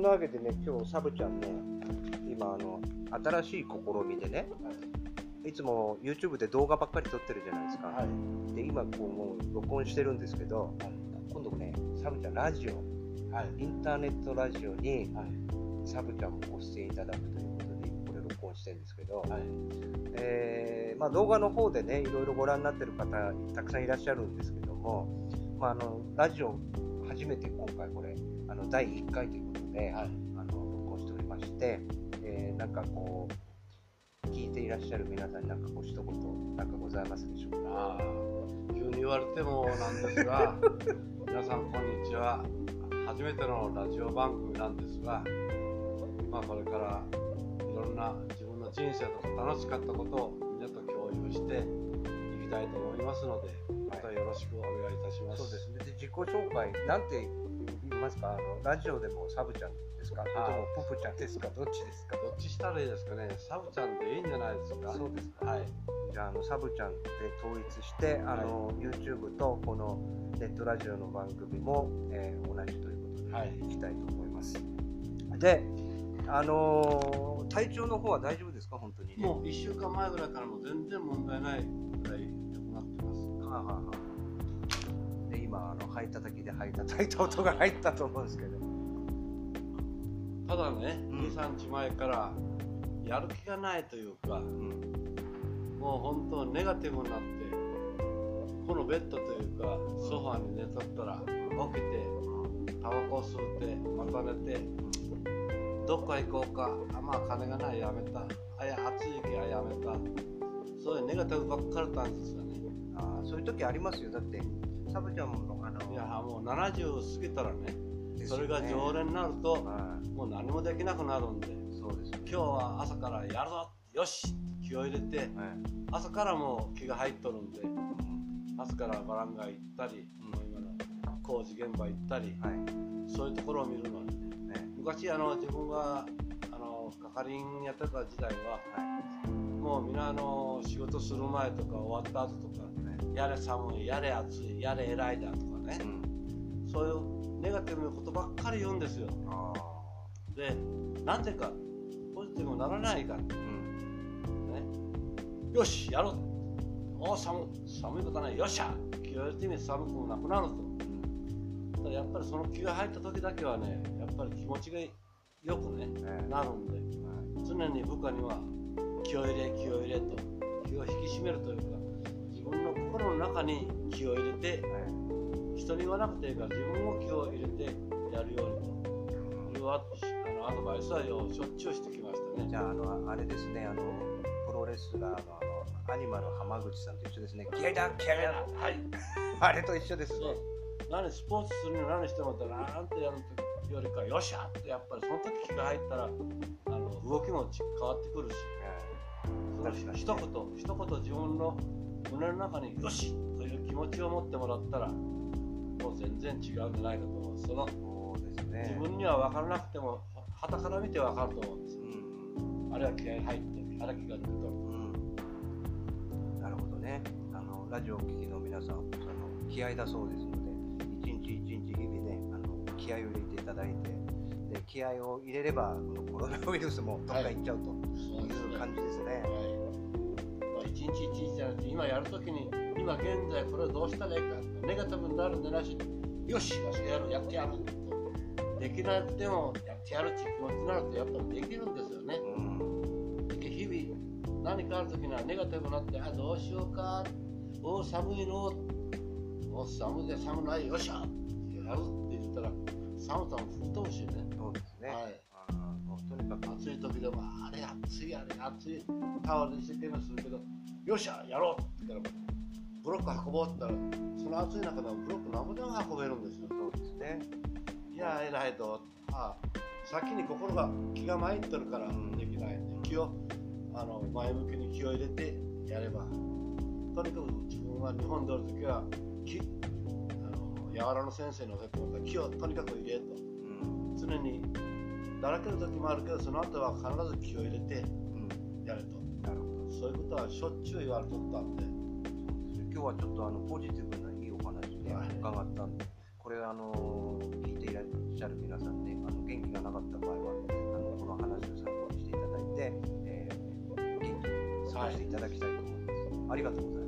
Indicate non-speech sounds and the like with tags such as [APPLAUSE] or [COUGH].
んなわけでね今日サブちゃんね今あの新しい試みでねいつも YouTube で動画ばっかり撮ってるじゃないですか、はい。で今こうもう録音してるんですけど今度ねサブちゃんラジオはい。インターネットラジオにはい。サブちゃんもご出演いただくということで今これ録音してるんですけど、はい。えーまあ、動画の方でねいろいろご覧になってる方たくさんいらっしゃるんですけども、まあ、あのラジオ初めて今回これあの第1回ということで、はいあの録音しておりまして、えーなんかこう聞いていらっしゃる皆さんになんかこう一言なんかございますでしょうか？急に言われてもなんですが [LAUGHS] 皆さんこんにちは。初めてのラジオ番組なんですがまあこれからいろんな自分の人生とか楽しかったことをみんなと共有していきたいと思いますのでまたよろしくお願いいたします、そうですね。で自己紹介なんてますか？あのラジオでもサブちゃんですか？それともポプちゃんですか？どっちですか？どっちしたらいいですかね？サブちゃんでいいんじゃないですか？そうですか。はい。じゃああのサブちゃんで統一してあの、YouTube とこのネットラジオの番組も、えー同じということで、はい。い、きたいと思います。で、あのー体調の方は大丈夫ですか？本当に。ね。もう1週間前ぐらいからもう全然問題ないぐらい良くなってます。はあはあは今あの灰叩きで灰叩いた音が入ったと思うんですけど。ただね、うん。23日前からやる気がないというかうん。もう本当ネガティブになってこのベッドというかソファーに寝とったら起きてタバコを吸ってまた寝てどっか行こうかあまあ金がないやめた。あや暑いけあやめた。そういうネガティブばっかりだったんですよ。ねあーそういう時ありますよ。だってサブちゃんもあのいやもう70過ぎたらねね。それが常連になるとはい。もう何もできなくなるんでそうですよね。今日は朝からやるぞよし気を入れてはい。朝からもう気が入っとるんでうん。朝からバランガ行ったり、もう今の工事現場行ったりはい。そういうところを見るのにねね。昔あの自分があの係員やってた時代ははもうみんなあの仕事する前とか終わった後とかいねやれ寒いやれ暑いやれ偉いだとかね。うん。そういうネガティブなことばっかり言うんですよ。あでなんでかポジティブにならないかうん。よしやろう。お寒寒いことはない。よっしゃ。気を入れてみて寒くもなくなると。ただやっぱりその気が入った時だけはねやっぱり気持ちがよくねねなるんで。はい。常に部下には気を入れ気を入れと気を引き締めるというか自分の心の中に気を入れてはい人に言わなくていいから自分も気を入れてやるようにというああのアドバイスはよしょっちゅうしてきましたねじゃあ、あの、あれですね、あの、プロレスラーの、あの、アニマル浜口さんと一緒ですね。気合いだ、気合いだ。はい [LAUGHS] あれと一緒ですね。何スポーツするの何してもってなんてやるよりかよっしゃってやっぱりその時気が入ったらあの動きもち変わってくるしその確かにね一言一言自分の胸の中によしという気持ちを持ってもらったらもう全然違うんじゃないかと思うそのそうです自ね。分には分からなくてもはたから見て分かると思うんですうん。あれは気合い入ってあれは気が抜くとうん。なるほどね。あの、ラジオをお聞きの皆さん、その、気合だそうですので、一日一日日々ね、あの、気合を入れていただいて、で、気合を入れれば、このコロナウイルスもどっか行っちゃうとい。う感じですね。はい。まあ、一日一日じゃなくて今やるときに今現在これをどうしたらいいかネガティブになるんでなしよしわしがやるやってやる。とできなくてもやってやるっていう気持ちになるとやっぱりできるんですよね。うん。日々何かあるときにはネガティブになってあどうしようか。お寒いの。お寒いで寒ない。よっしゃやる寒さも吹っ飛ぶしね。そうですね。はい。あーもうとにかく、暑い時でもあれ暑いあれ暑いタオルで一生懸命するけどよっしゃやろうって言ったらブロック運ぼうって言ったらその暑い中でもブロック何ぼでも運べるんですよ。そうですね。いや偉いとあ先に心が気が参ってるからうんできないんで気をあの前向きに気を入れてやればとにかく自分は日本でおる時は気あの柔らの先生の教えてもらった気をとにかく入れとうん。常にだらける時もあるけどその後は必ず気を入れてうん。やれとなるほど。そういうことはしょっちゅう言われとったんで今日はちょっとあのポジティブないいお話ね、はい伺ったんで、これあの聞いていらっしゃる皆さんね、あの元気がなかった場合はあのこの話を参考にしていただいて、えー元気に過ごしていただきたいと思います、ありがとうございます